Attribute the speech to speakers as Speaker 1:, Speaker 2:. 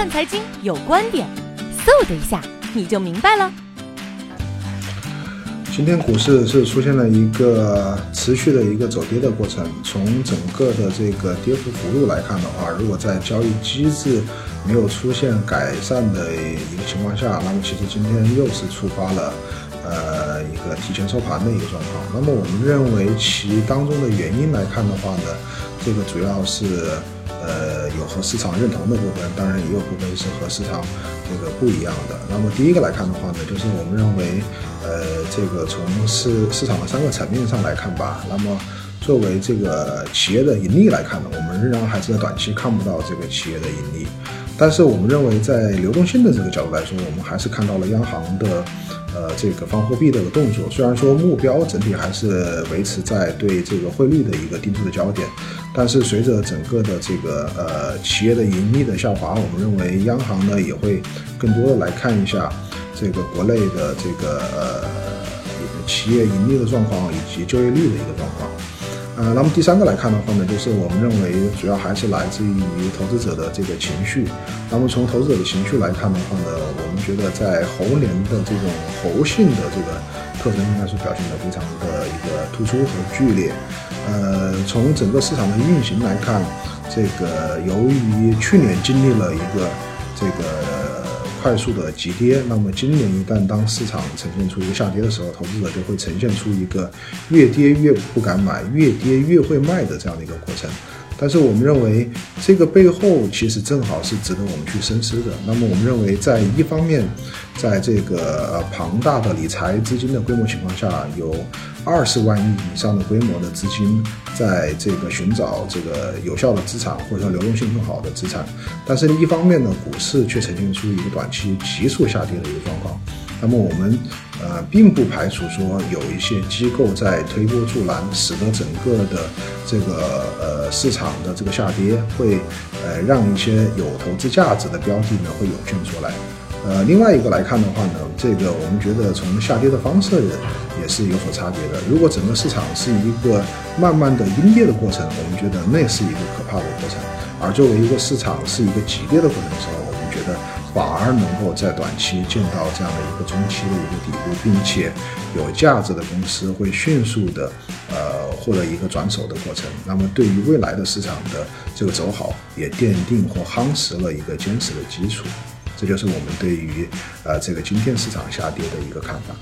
Speaker 1: 看财经有观点，嗖的一下你就明白了。
Speaker 2: 今天股市是出现了一个持续的一个走跌的过程。从整个的这个跌幅幅度来看的话，如果在交易机制没有出现改善的一个情况下，那么其实今天又是触发了呃一个提前收盘的一个状况。那么我们认为其当中的原因来看的话呢，这个主要是。呃，有和市场认同的部分，当然也有部分是和市场这个不一样的。那么第一个来看的话呢，就是我们认为，呃，这个从市市场的三个层面上来看吧，那么作为这个企业的盈利来看呢，我们仍然还是在短期看不到这个企业的盈利。但是我们认为，在流动性的这个角度来说，我们还是看到了央行的。呃，这个放货币的个动作，虽然说目标整体还是维持在对这个汇率的一个定制的焦点，但是随着整个的这个呃企业的盈利的下滑，我们认为央行呢也会更多的来看一下这个国内的这个呃企业盈利的状况以及就业率的一个状况。呃，那么第三个来看的话呢，就是我们认为主要还是来自于投资者的这个情绪。那么从投资者的情绪来看的话呢，我们觉得在猴年的这种猴性的这个特征应该是表现的非常的一个突出和剧烈。呃，从整个市场的运行来看，这个由于去年经历了一个这个。快速的急跌，那么今年一旦当市场呈现出一个下跌的时候，投资者就会呈现出一个越跌越不敢买，越跌越会卖的这样的一个过程。但是我们认为，这个背后其实正好是值得我们去深思的。那么我们认为，在一方面，在这个呃庞大的理财资金的规模情况下，有二十万亿以上的规模的资金在这个寻找这个有效的资产或者说流动性更好的资产。但是，一方面呢，股市却呈现出一个短期急速下跌的一个状况。那么我们呃并不排除说有一些机构在推波助澜，使得整个的这个呃市场的这个下跌会呃让一些有投资价值的标的呢会涌现出来。呃，另外一个来看的话呢，这个我们觉得从下跌的方式也是有所差别的。如果整个市场是一个慢慢的阴跌的过程，我们觉得那是一个可怕的过程；而作为一个市场是一个急跌的过程的时候，觉得。反而能够在短期见到这样的一个中期的一个底部，并且有价值的公司会迅速的呃获得一个转手的过程。那么对于未来的市场的这个走好，也奠定或夯实了一个坚实的基础。这就是我们对于呃这个今天市场下跌的一个看法。